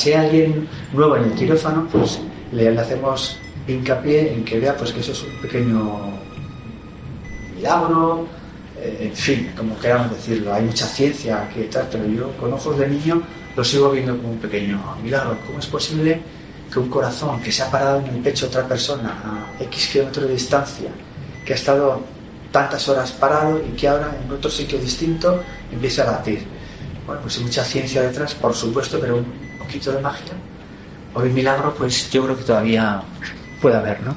Si hay alguien nuevo en el quirófano, pues le, hacemos hincapié en que vea pues que eso es un pequeño milagro, eh, en fin, como queramos decirlo, hay mucha ciencia que tal, pero yo con ojos de niño lo sigo viendo como un pequeño milagro. ¿Cómo es posible que un corazón que se ha parado en el pecho de otra persona a X kilómetros de distancia, que ha estado tantas horas parado y que ahora en otro sitio distinto empieza a latir? Bueno, pues hay mucha ciencia detrás, por supuesto, pero un poquito de milagro, pues yo creo que todavía puede haber, ¿no?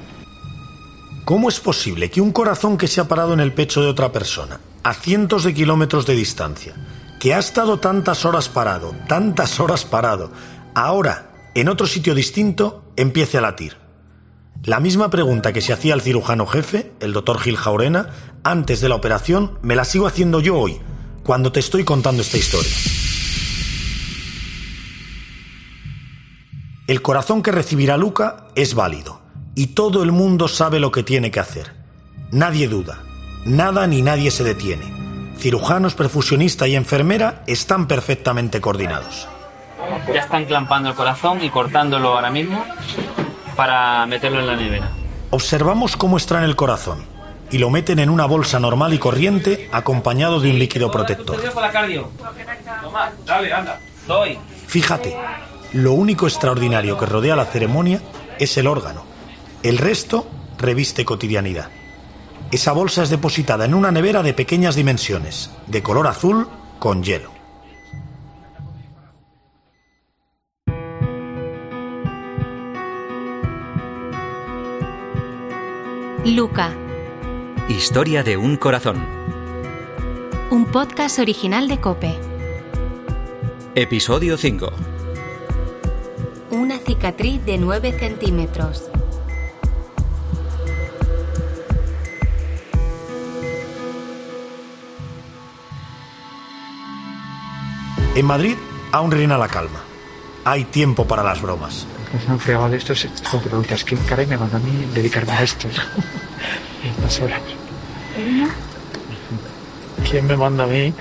¿Cómo es posible que un corazón que se ha parado en el pecho de otra persona, a cientos de kilómetros de distancia, que ha estado tantas horas parado, tantas horas parado, ahora, en otro sitio distinto, empiece a latir? La misma pregunta que se hacía el cirujano jefe, el doctor Gil Jaurena, antes de la operación, me la sigo haciendo yo hoy, cuando te estoy contando esta historia. El corazón que recibirá Luca es válido y todo el mundo sabe lo que tiene que hacer. Nadie duda, nada ni nadie se detiene cirujanos, perfusionista y enfermera están perfectamente coordinados. Ya están clampando el corazón y cortándolo ahora mismo para meterlo en la nevera. Observamos cómo extraen el corazón y lo meten en una bolsa normal y corriente acompañado de un líquido protector. Fíjate, lo único extraordinario que rodea la ceremonia es el órgano. El resto reviste cotidianidad. Esa bolsa es depositada en una nevera de pequeñas dimensiones, de color azul, con hielo. Luca. Historia de un corazón. Un podcast original de Cope. Episodio 5. Cicatriz de 9 centímetros. En Madrid aún reina la calma. Hay tiempo para las bromas. Se han fregado de estos son preguntas. ¿Quién caray me manda a mí dedicarme a esto? Estas horas. ¿Quién me manda a mí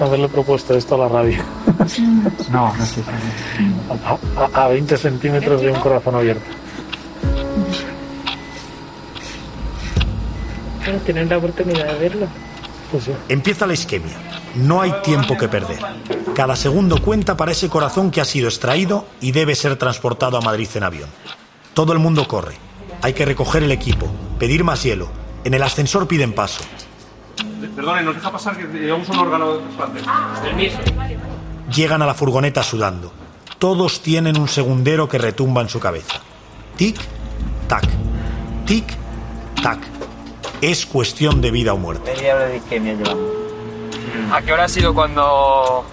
haberle propuesto esto a la radio? No, no sé. A, a 20 centímetros de un corazón abierto. Pero tienen la oportunidad de verlo. Pues sí. Empieza la isquemia. No hay tiempo que perder. Cada segundo cuenta para ese corazón que ha sido extraído y debe ser transportado a Madrid en avión. Todo el mundo corre. Hay que recoger el equipo, pedir más hielo. En el ascensor piden paso. Perdone, nos deja pasar que llevamos un órgano de trasplante. Permiso. Llegan a la furgoneta sudando. Todos tienen un segundero que retumba en su cabeza. Tic, tac. Tic, tac. Es cuestión de vida o muerte. Media hora de isquemia llevamos. ¿A qué hora ha sido cuando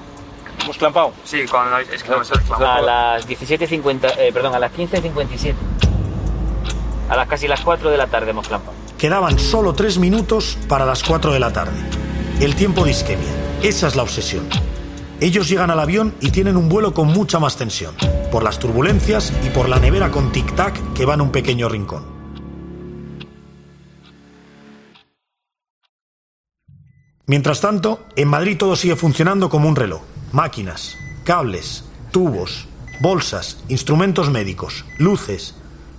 hemos clampado? Sí, cuando es que no me sale A las 17.50, eh, perdón, a las 15.57. A las casi las 4 de la tarde hemos clampado. Quedaban solo tres minutos para las 4 de la tarde. El tiempo de isquemia. Esa es la obsesión. Ellos llegan al avión y tienen un vuelo con mucha más tensión, por las turbulencias y por la nevera con tic-tac que va en un pequeño rincón. Mientras tanto, en Madrid todo sigue funcionando como un reloj. Máquinas, cables, tubos, bolsas, instrumentos médicos, luces,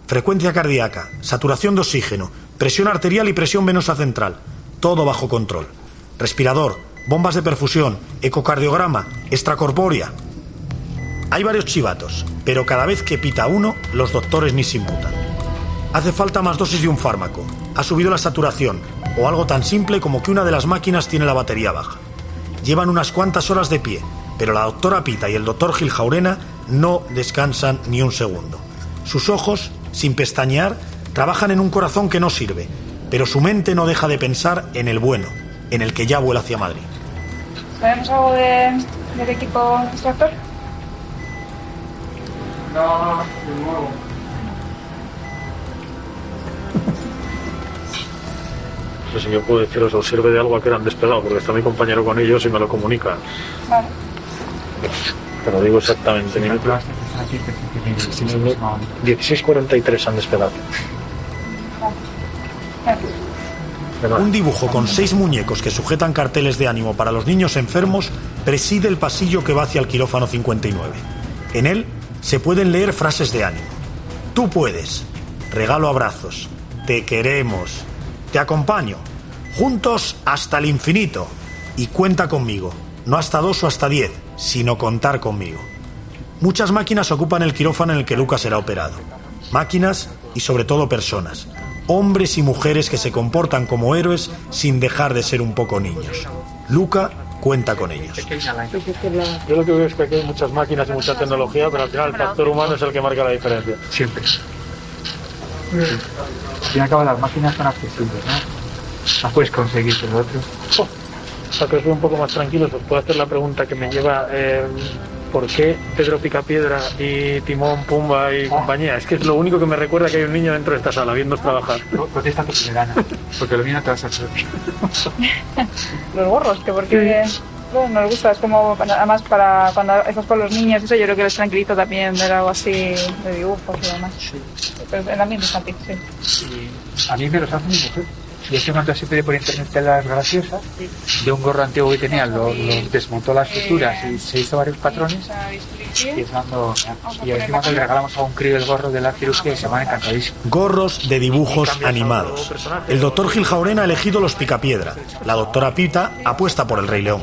frecuencia cardíaca, saturación de oxígeno, presión arterial y presión venosa central. Todo bajo control. Respirador, bombas de perfusión, ecocardiograma, extracorpórea. Hay varios chivatos, pero cada vez que pita uno, los doctores ni se inmutan. Hace falta más dosis de un fármaco. Ha subido la saturación, o algo tan simple como que una de las máquinas tiene la batería baja. Llevan unas cuantas horas de pie, pero la doctora Pita y el doctor Gil Jaurena no descansan ni un segundo. Sus ojos, sin pestañear, trabajan en un corazón que no sirve, pero su mente no deja de pensar en el bueno, en el que ya vuela hacia Madrid. ¿Sabemos algo de, del equipo extractor? No, de nuevo. No sé si yo puedo deciros, os sirve de algo a que eran despegado, porque está mi compañero con ellos y me lo comunica. Vale. Te lo digo exactamente. Ni 16.43 han despegado. Un dibujo con seis muñecos que sujetan carteles de ánimo para los niños enfermos preside el pasillo que va hacia el quirófano 59. En él, se pueden leer frases de ánimo. Tú puedes. Regalo abrazos. Te queremos. Te acompaño. Juntos hasta el infinito. Y cuenta conmigo. No hasta dos o hasta diez, sino contar conmigo. Muchas máquinas ocupan el quirófano en el que Lucas será operado. Máquinas y sobre todo personas. Hombres y mujeres que se comportan como héroes sin dejar de ser un poco niños. Luca cuenta con ellos. Yo lo que veo es que aquí hay muchas máquinas y mucha tecnología, pero al final el factor humano es el que marca la diferencia. Siempre. Al fin y al cabo las máquinas son accesibles, ¿no? Las puedes conseguir, pero otros... Oh, para que os vea un poco más tranquilos, os puedo hacer la pregunta que me lleva eh, ¿por qué Pedro Picapiedra y Timón, Pumba y compañía? Es que es lo único que me recuerda que hay un niño dentro de esta sala viéndoos trabajar. Protesta tu soberana, porque lo te vas a hacer. Los gorros, que porque bueno, nos gusta, es como además para cuando estás con los niños, eso yo creo que les tranquiliza también ver algo así de dibujos y demás. Pero el ambiente infantil, sí. Y a mí me los hace mi mujer. Estoy mandando siempre por internet telas graciosas de un gorro antiguo que tenía, lo, lo desmontó las suturas y se hizo varios patrones y es dando, y encima le regalamos a un crío el gorro de la cirugía y se van encantadísimos. Gorros de dibujos animados. El doctor Gil Jaurena ha elegido los Picapiedra. La doctora Pita apuesta por el Rey León.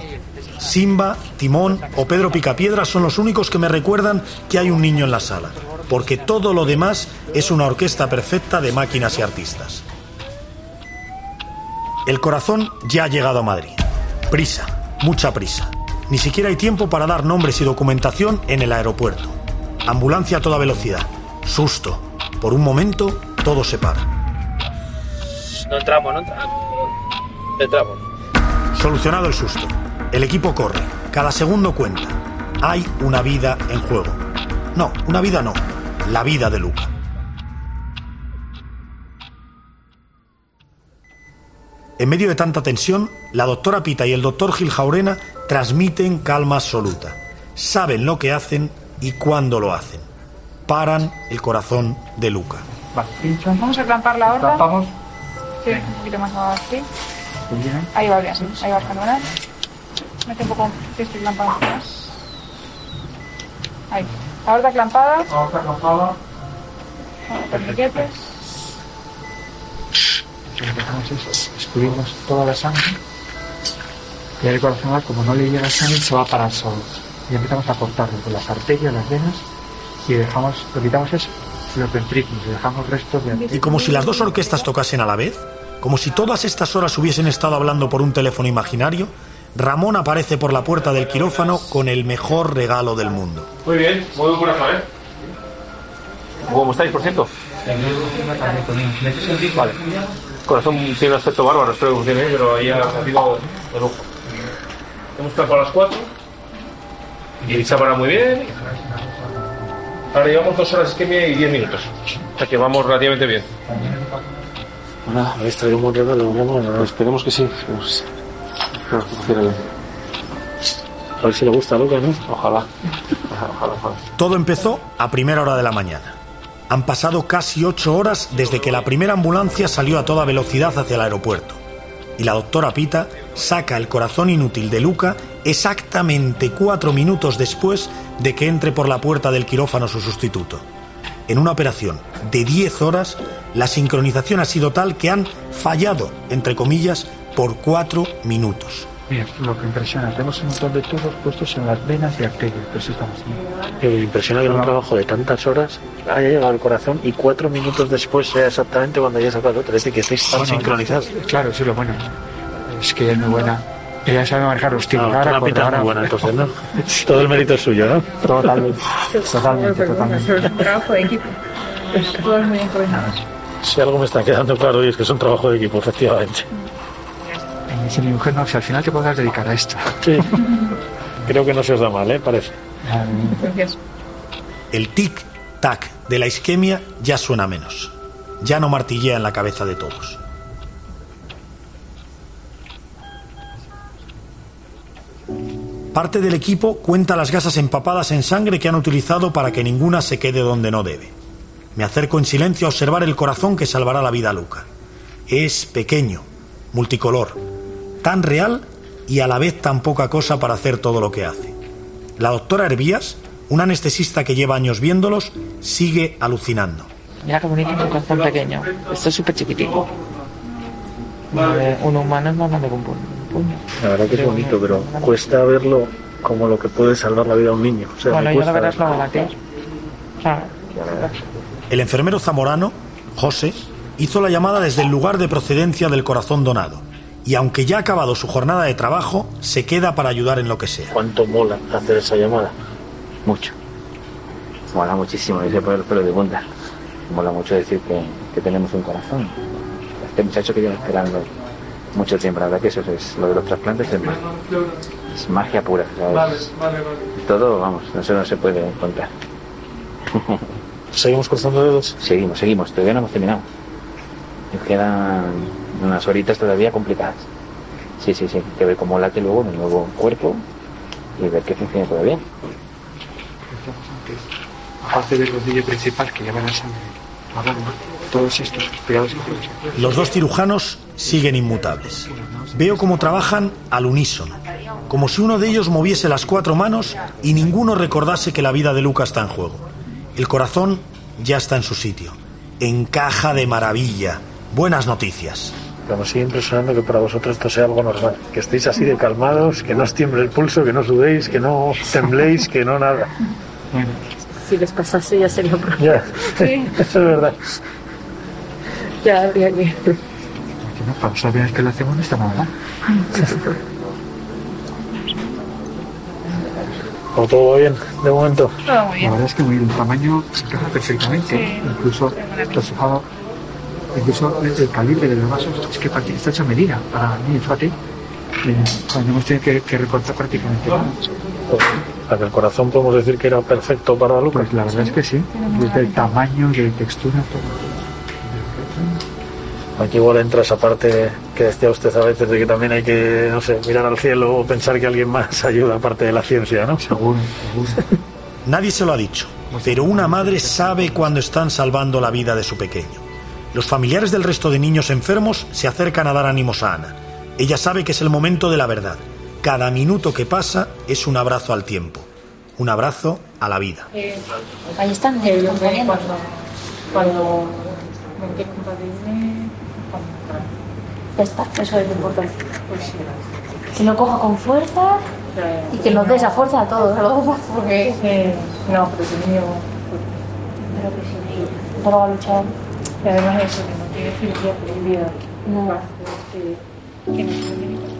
Simba, Timón o Pedro Picapiedra son los únicos que me recuerdan que hay un niño en la sala, porque todo lo demás es una orquesta perfecta de máquinas y artistas. El corazón ya ha llegado a Madrid. Prisa, mucha prisa. Ni siquiera hay tiempo para dar nombres y documentación en el aeropuerto. Ambulancia a toda velocidad. Susto. Por un momento, todo se para. No entramos, no entramos. Entramos. Solucionado el susto. El equipo corre. Cada segundo cuenta. Hay una vida en juego. No, una vida no. La vida de Luca. En medio de tanta tensión, la doctora Pita y el doctor Gil Jaurena transmiten calma absoluta. Saben lo que hacen y cuándo lo hacen. Paran el corazón de Luca. Vale, Vamos a clampar la horda. clampamos. Sí, un poquito más abajo bien. Ahí va bien, sí. Ahí va fenomenal. Mete un poco, que estoy clampando más. Ahí. La horda clampada. Vamos a clampada. Torniquetes. Lo que hacemos es excluimos toda la sangre y el corazón, como no le llega sangre, se va a parar solo. Y empezamos a cortarlo con las arterias, las venas y dejamos, lo que quitamos es los ventrículos, y dejamos restos de Y como si las dos orquestas tocasen a la vez, como si todas estas horas hubiesen estado hablando por un teléfono imaginario, Ramón aparece por la puerta del quirófano con el mejor regalo del mundo. Muy bien, muy buen corazón, ¿eh? ¿Cómo estáis, por cierto? Vale. Corazón tiene un aspecto bárbaro, espero que funcione bien, pero ahí ha salido de lujo. Hemos clampado las cuatro. Y se ha parado muy bien. Ahora llevamos dos horas de isquemia y diez minutos. O sea que vamos relativamente bien. Hola, habéis traído un buen regalo. Bueno, esperemos que sí. Pues, espero que funcione bien. A ver si le gusta a Luca, ¿no? Ojalá. Ojalá, ojalá. Todo empezó a primera hora de la mañana. Han pasado casi ocho horas desde que la primera ambulancia salió a toda velocidad hacia el aeropuerto. Y la doctora Pita saca el corazón inútil de Luca exactamente cuatro minutos después de que entre por la puerta del quirófano su sustituto. En una operación de 10 horas, la sincronización ha sido tal que han fallado, entre comillas, por cuatro minutos. Mira, lo que impresiona, tenemos un montón de tubos puestos en las venas y arterias, pero eso estamos. Me impresiona que en un trabajo de tantas horas haya llegado al corazón y cuatro minutos después sea exactamente cuando haya sacado otra. Es decir, que estáis tan Bueno, sincronizados. Claro, eso es lo bueno. Es que es muy buena. Ella sabe manejar los tiempos. No, ahora, muy buena entonces, ¿no? Todo el mérito es suyo, ¿no? Totalmente. Totalmente, totalmente. Es un trabajo de equipo. Todos muy. Si algo me está quedando claro y es que es un trabajo de equipo, efectivamente. Dice mi mujer, no, si al final te podrás dedicar a esto. Sí. Creo que no se os da mal, ¿eh? Parece. Gracias. El tic-tac de la isquemia ya suena menos. Ya no martillea en la cabeza de todos. Parte del equipo cuenta las gasas empapadas en sangre que han utilizado para que ninguna se quede donde no debe. Me acerco en silencio a observar el corazón que salvará la vida a Luca. Es pequeño, multicolor, tan real y a la vez tan poca cosa para hacer todo lo que hace. La doctora Hervías, Un anestesista que lleva años viéndolos sigue alucinando. Mira qué bonito un corazón pequeño. Esto es súper chiquitico. Un humano es más grande que un puño. La verdad que es bonito, pero cuesta verlo como lo que puede salvar la vida a un niño. O sea, Bueno, ya lo verás luego. O sea. El enfermero zamorano, José, hizo la llamada desde el lugar de procedencia del corazón donado. Y aunque ya ha acabado su jornada de trabajo, se queda para ayudar en lo que sea. ¿Cuánto mola hacer esa llamada? Mucho. Mola muchísimo, se pone el pelo de punta. Mola mucho decir que, que tenemos un corazón. Este muchacho que lleva esperando mucho tiempo, la verdad que eso es lo de los trasplantes es magia. Es magia pura, ¿sabes? Todo, vamos, eso no se puede contar. ¿Seguimos cruzando dedos? Seguimos, seguimos, todavía no hemos terminado. Nos quedan unas horitas todavía complicadas. Sí, sí, sí, que ver cómo late luego en el nuevo cuerpo y ver que funciona todo bien. Aparte del rodillo principal que lleva la sangre, todos estos Los dos cirujanos siguen inmutables. Veo cómo trabajan al unísono, como si uno de ellos moviese las cuatro manos y ninguno recordase que la vida de Luca está en juego. El corazón ya está en su sitio. Encaja de maravilla. Buenas noticias. Pero me sigue impresionando que para vosotros esto sea algo normal. Que estéis así de calmados, que no os tiemble el pulso, que no sudéis, que no tembléis, que no nada. Si les pasase ya sería un problema. Ya, eso es verdad. Ya habría que... Que no, para la primera vez que lo hacemos nada mal. ¿O todo va bien de momento? Todo muy La verdad es que muy bien, el tamaño encaja perfectamente. Sí. Incluso los incluso el, el calibre de los vasos es que está hecho a medida para mí, fíjate. Eh, cuando hemos tenido que, que recortar prácticamente nada. El corazón podemos decir que era perfecto para Luca. Pues la verdad es que sí, desde el tamaño, de textura, todo. Aquí igual entra esa parte que decía usted a veces de que también hay que, no sé, mirar al cielo o pensar que alguien más ayuda aparte de la ciencia, ¿no? Seguro, seguro. Nadie se lo ha dicho, pero una madre sabe cuando están salvando la vida de su pequeño. Los familiares del resto de niños enfermos se acercan a dar ánimos a Ana. Ella sabe que es el momento de la verdad. Cada minuto que pasa es un abrazo al tiempo, un abrazo a la vida. Ahí están, están poniendo. Cuando me Ya está, eso es lo importante. Que lo coja con fuerza y que nos dé esa fuerza a todos, ¿no? Porque no, pero he tenido. Pero que sí, no lo va a luchar. Y además eso, que no tiene cirugía prohibida. No. Que, que no se tiene que-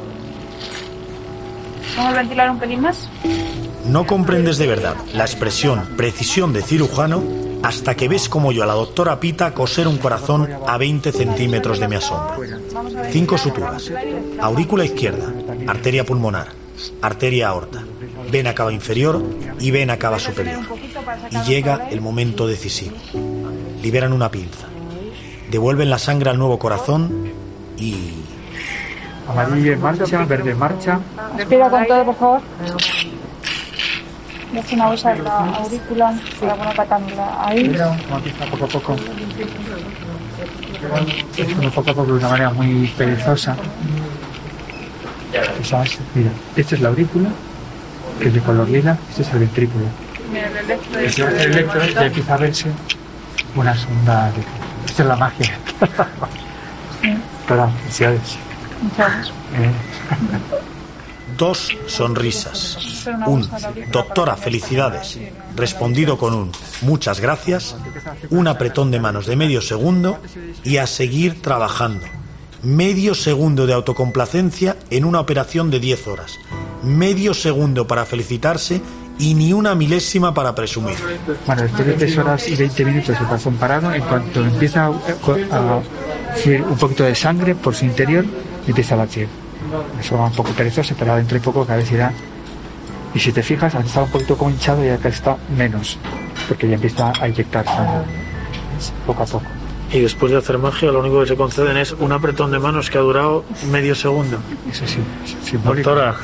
¿Vamos a ventilar un pelín más? No comprendes de verdad la expresión precisión de cirujano hasta que ves como yo a la doctora Pita coser un corazón a 20 centímetros de mi asombro. Cinco suturas. Aurícula izquierda, arteria pulmonar, arteria aorta, vena cava inferior y vena cava superior. Y llega el momento decisivo. Liberan una pinza. Devuelven la sangre al nuevo corazón y... Amarillo en marcha, verde en marcha. Respira con todo, por favor. Deja una bolsa en la aurícula para poner patándola ahí. Mira poco a poco. Bueno, poco a poco de una manera muy perezosa. Quizás, mira, esta es la aurícula, que es de color lila, este es el ventrículo. Mira, el electro El electro ya empieza a verse una sonda de... Esta es la magia. Felicidades. Eh, Dos sonrisas. Un doctora, felicidades. Respondido con un muchas gracias. Un apretón de manos de medio segundo y a seguir trabajando. Medio segundo de autocomplacencia en una operación de 10 horas. Medio segundo para felicitarse y ni una milésima para presumir. Bueno, después de 3 horas y 20 minutos de corazón parado, en cuanto empieza a, a fluir un poquito de sangre por su interior, empieza a latir. De forma un poco perezosa, pero dentro de poco cada vez irá. Y si te fijas, antes estaba un poquito como hinchado y acá está menos, porque ya empieza a inyectar sangre. Poco a poco. Y después de hacer magia, lo único que se conceden es un apretón de manos que ha durado medio segundo. Eso sí, simbólico. Doctora,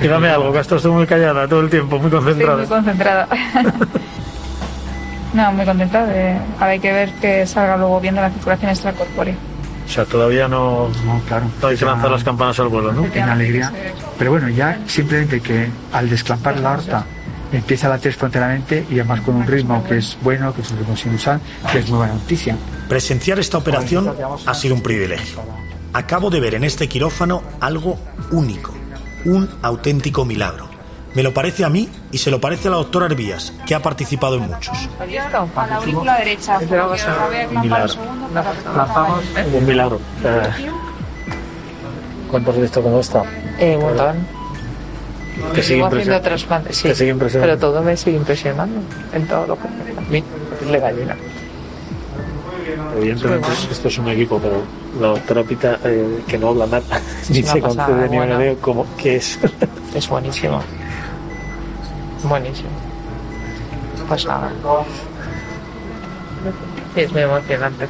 dígame algo, que usted muy callada todo el tiempo, muy Estoy concentrada. muy concentrada. no, muy contenta. De... Ahora hay que ver que salga luego bien de la circulación extracorpórea. O sea, todavía no, No, claro. no hay que lanzar las campanas al vuelo, ¿no? En alegría. Pero bueno, ya simplemente que al desclampar la aorta empieza a batir espontáneamente y además con un ritmo que es bueno, que es un ritmo sinusal, que es muy buena noticia. Presenciar esta operación ha sido un privilegio. Acabo de ver en este quirófano algo único, un auténtico milagro. Me lo parece a mí y se lo parece a la doctora Herbías, que ha participado en muchos. A la aurícula derecha. ver, un milagro. Lanzamos un milagro. Eh, ¿Cuánto has visto cómo está? Eh, un montón. Te sigue haciendo impresionando. trasplantes, sí. Te sigue impresionando. Pero todo me sigue impresionando. En todo lo que a mí le gallina. Evidentemente esto es un equipo, pero la doctora Pita, eh, que no habla nada, ni se concede ni una idea como que es. Es buenísimo. Buenísimo. Pues nada. Es muy emocionante.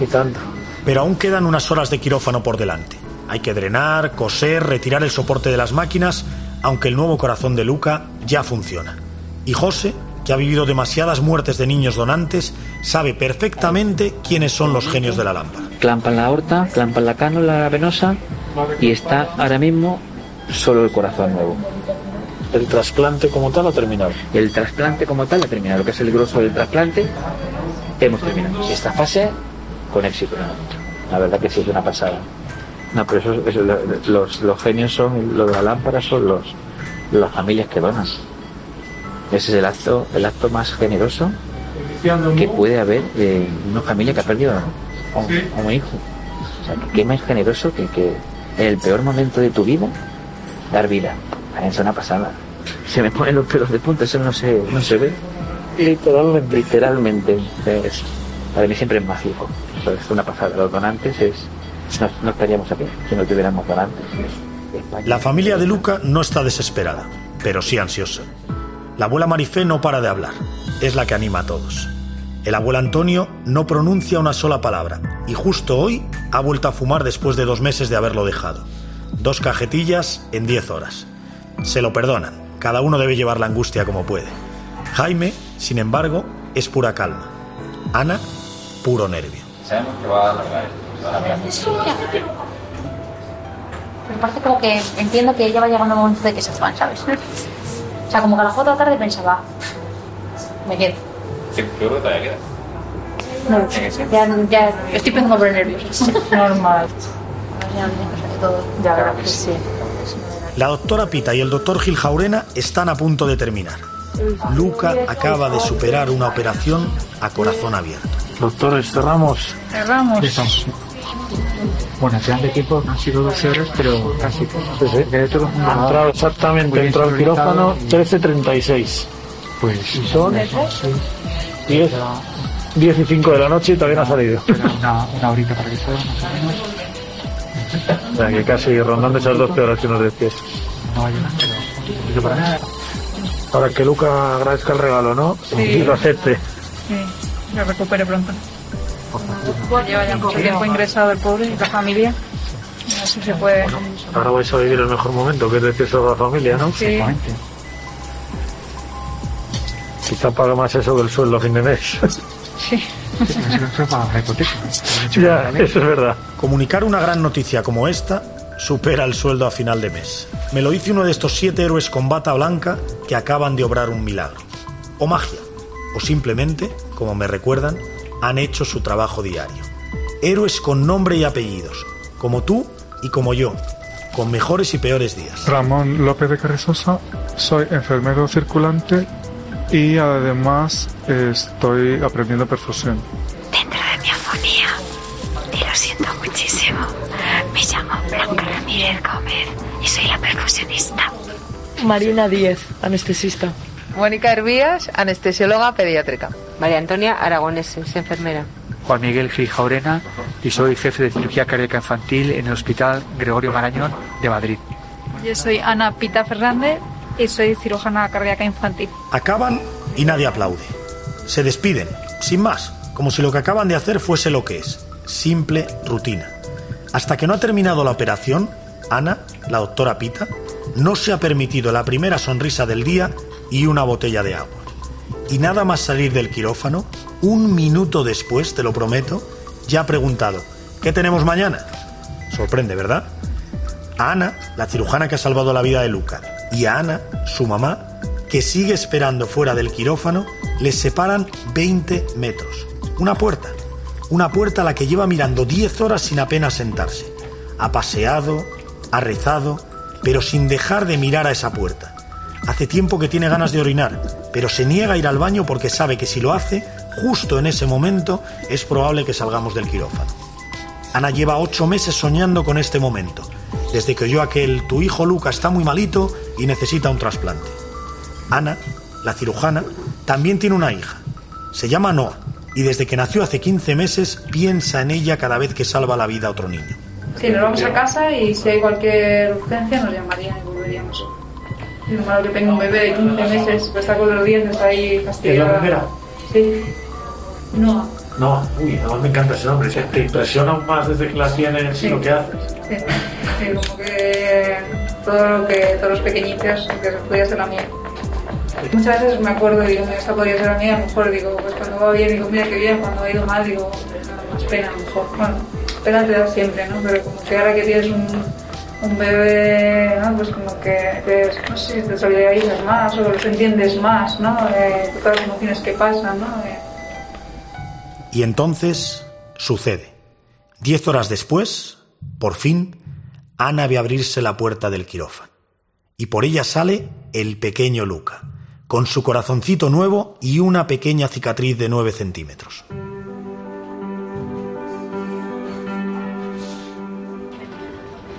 y tanto. Pero aún quedan unas horas de quirófano por delante. Hay que drenar, coser, retirar el soporte de las máquinas, aunque el nuevo corazón de Luca ya funciona. Y José, que ha vivido demasiadas muertes de niños donantes, sabe perfectamente quiénes son los genios de la lámpara. Clampan la aorta, clampan la cánula venosa y está ahora mismo solo el corazón nuevo. El trasplante como tal ha terminado. El trasplante como tal ha terminado. Lo que es el grosso del trasplante, hemos terminado. Y esta fase, con éxito. La verdad que sí es una pasada. No, pero eso, eso, lo- los, los genios son, lo de la lámpara son los, las familias que donan. Ese es el acto, el acto más generoso que puede haber de una familia que ha perdido a un, a un hijo. O sea, que qué más generoso que, que en el peor momento de tu vida dar vida. Es una pasada. Se me ponen los pelos de punta, eso no se, no se ve. Literalmente. Literalmente. Es, para mí siempre es mágico. Eso es una pasada. Los donantes es. No, no estaríamos aquí si no tuviéramos donantes. España- La familia de Luca no está desesperada, pero sí ansiosa. La abuela Marifé no para de hablar, es la que anima a todos. El abuelo Antonio no pronuncia una sola palabra y justo hoy ha vuelto a fumar después de dos meses de haberlo dejado. Dos cajetillas en diez horas. Se lo perdonan, cada uno debe llevar la angustia como puede. Jaime, sin embargo, es pura calma. Ana, puro nervio. Pero parece como que entiendo que ya va llegando el momento de que se van, ¿sabes? O sea, como que a las 4 de la tarde pensaba, me quedo. Yo creo que todavía queda. No, ya, ya estoy empezando a poner nervios. Normal. Ya verás que sí. La doctora Pita y el doctor Gil Jaurena están a punto de terminar. Luca acaba de superar una operación a corazón abierto. Doctores, cerramos. Cerramos. Bueno, el plan de tiempo no han sido 12 horas, pero casi. De todo el mundo Ha ha entrado exactamente, Muy entró al quirófano instrumentado 13.36. Pues Son 10, 10 y 5 de la noche y todavía no ha salido. una, una horita para que salga, más o menos. O sea, que casi rondando esas 12 horas que nos decías. No va a llegar, pero un poquito para nada. Para que Luca agradezca el regalo, ¿no? Sí. Y lo acepte. Sí, lo recupere pronto. Lleva ya mucho tiempo ingresado el pobre y la familia. A ver si se puede. Ahora vais a vivir el mejor momento, que es decir, a la familia, ¿no? Sí. Exactamente. Quizá paga más eso del sueldo a fin de mes. Sí. No ya, eso es verdad. Comunicar una gran noticia como esta supera el sueldo a final de mes. Me lo dice uno de estos siete héroes con bata blanca que acaban de obrar un milagro. O magia. O simplemente, como me recuerdan, han hecho su trabajo diario. Héroes con nombre y apellidos, como tú y como yo, con mejores y peores días. Ramón López de Carrizosa, soy enfermero circulante y además estoy aprendiendo perfusión. Dentro de mi afonía, y lo siento muchísimo, me llamo Blanca Ramírez Gómez y soy la perfusionista. Marina Díez, anestesista. Mónica Hervías, anestesióloga pediátrica. María Antonia Aragoneses, enfermera. Juan Miguel Gil Jaurena y soy jefe de cirugía cardíaca infantil en el Hospital Gregorio Marañón de Madrid. Yo soy Ana Pita Fernández y soy cirujana cardíaca infantil. Acaban y nadie aplaude. Se despiden, sin más, como si lo que acaban de hacer fuese lo que es, simple rutina. Hasta que no ha terminado la operación, Ana, la doctora Pita, no se ha permitido la primera sonrisa del día y una botella de agua. Y nada más salir del quirófano, un minuto después, te lo prometo, ya ha preguntado, ¿qué tenemos mañana? Sorprende, ¿verdad? A Ana, la cirujana que ha salvado la vida de Luca, y a Ana, su mamá, que sigue esperando fuera del quirófano, les separan 20 metros. Una puerta. Una puerta a la que lleva mirando 10 horas sin apenas sentarse. Ha paseado, ha rezado, pero sin dejar de mirar a esa puerta. Hace tiempo que tiene ganas de orinar, pero se niega a ir al baño porque sabe que si lo hace, justo en ese momento, es probable que salgamos del quirófano. Ana lleva ocho meses soñando con este momento, desde que oyó aquel tu hijo Luca está muy malito y necesita un trasplante. Ana, la cirujana, también tiene una hija. Se llama Noah y desde que nació hace 15 meses piensa en ella cada vez que salva la vida a otro niño. Sí, nos vamos a casa y si hay cualquier urgencia nos llamarían. Y lo malo que tengo un bebé de 15 meses que está con los dientes ahí fastidiado. primera? Sí. No. No, uy, además me encanta ese nombre. ¿Te, te impresiona aún más desde que la tienes y Sí. lo que haces? Sí, sí, como que todo lo que todos los pequeñitos que podía ser la mía. Muchas veces me acuerdo y digo, mira, esta podría ser la mía, a lo mejor digo, pues cuando va bien, digo, mira qué bien, cuando ha ido mal, digo, más pena, a lo mejor. Bueno, pena te da siempre, ¿no? Pero como que ahora que tienes un, un bebé, ¿no? Pues como que te, no sé, te solidarizas más o los entiendes más, ¿no? Eh, todas las emociones que pasan, ¿no? Eh, Y entonces sucede. Diez horas después, por fin, Ana ve abrirse la puerta del quirófano. Y por ella sale el pequeño Luca, con su corazoncito nuevo y una pequeña cicatriz de 9 centímetros.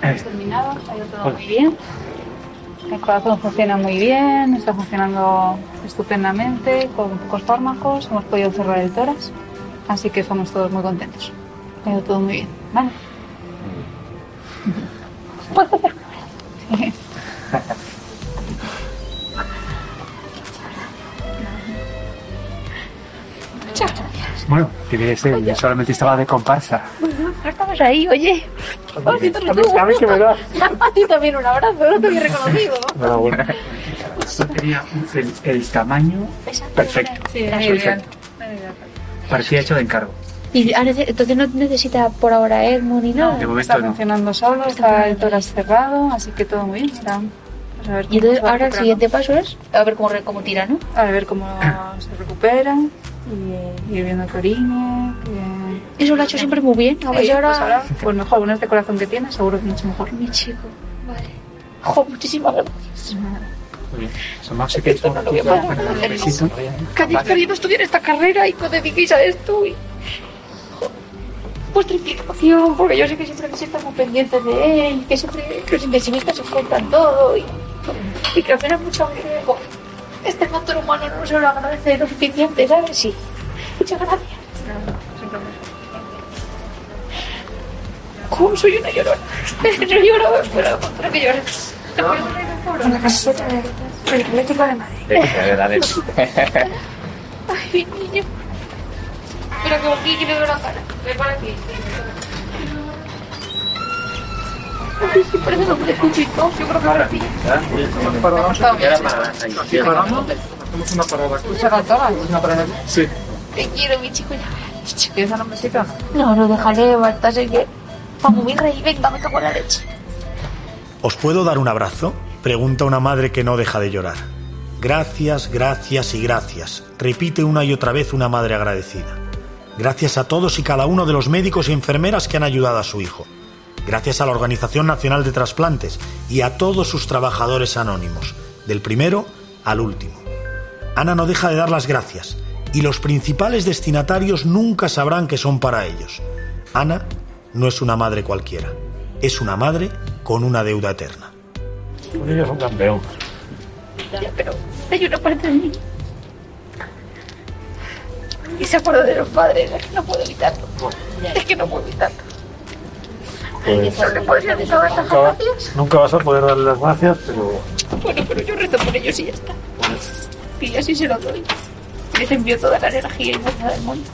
Hemos terminado, ha ido todo muy bien. El corazón funciona muy bien, está funcionando estupendamente, con pocos fármacos, hemos podido cerrar el tórax, así que estamos todos muy contentos. Ha ido todo muy bien, ¿vale? Sí. Muchas gracias. Bueno, que debe ser, yo solamente estaba de comparsa. Estamos ahí, oye. A mí- a mí que me da. A ti también un abrazo, no te había reconocido. Pero bueno. Esto tenía el, el tamaño perfecto. Sí, perfecto. Parecía hecho de encargo. Y entonces no necesita por ahora ECMO ni nada. De momento Está no. funcionando solo, está el tórax cerrado, así que todo muy bien. Ahora, pues a ver Y entonces se ahora el siguiente paso es a ver cómo, re- cómo tira, ¿no? A ver cómo se recupera y ir viendo orine. que- Eso lo ha hecho siempre muy bien. A ver si ahora... pues ahora, pues mejor, con este corazón que tiene, seguro que mucho mejor. Mi chico, vale. Jo, muchísimas gracias. Muy bien. Somos que aquí. Un besito. Que estudiar esta carrera y que os dediquéis a esto y... Vuestra implicación, porque yo sé que siempre que estamos pendientes de él, que siempre que los intensivistas os cuentan todo y, y que al final muchas veces jo, este factor humano no se lo agradece lo suficiente, ¿sabes? Sí. Muchas gracias. ¿Cómo soy una llorona? No lloro, pero contra que un En la caseta del Atlético de Madrid. Ay, mi niño. Mira que aquí que me veo la cara. Ven para aquí. Ay, sí, parece un hombre cuchito. Yo creo que ahora sí. Hacemos una parada. ¿Se todas? Una parada. Sí. Te quiero, mi chico. ¿Quieres dar un besito? No, no dejaré, Marta. Sé que... Vamos, mi rey, venga, me cago la leche. ¿Os puedo dar un abrazo? Pregunta una madre que no deja de llorar. Gracias, gracias y gracias. Repite una y otra vez una madre agradecida. Gracias a todos y cada uno de los médicos y enfermeras que han ayudado a su hijo. Gracias a la Organización Nacional de Trasplantes y a todos sus trabajadores anónimos, del primero al último. Ana no deja de dar las gracias y los principales destinatarios nunca sabrán que son para ellos. Ana no es una madre cualquiera, es una madre con una deuda eterna. Un niño es un campeón. Ya, pero hay una parte de mí. Y se acuerda de los padres. Es que no puedo evitarlo. Es que no puedo evitarlo. Pues, ¿No le puedes dar todas estas nunca, va- gracias? nunca vas a poder darle las gracias, pero Bueno, pero yo rezo por ellos y ya está. Y así se lo doy. Les envío toda la energía y fuerza del mundo.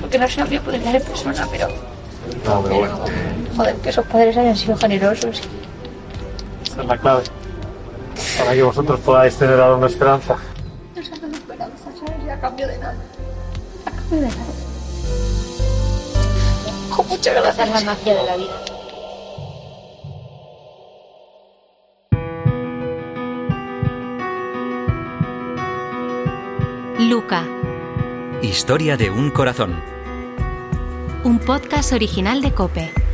Porque no se lo voy a poder dar en persona, pero no, pero bueno, joder, que esos padres hayan sido generosos. esa es la clave. Para que vosotros podáis tener ahora una esperanza. Nos han dado esperanza, ¿sabes? Y a cambio de nada. A cambio de nada mucho conocer la magia de la vida. Luca. Historia de un corazón. Un podcast original de Cope.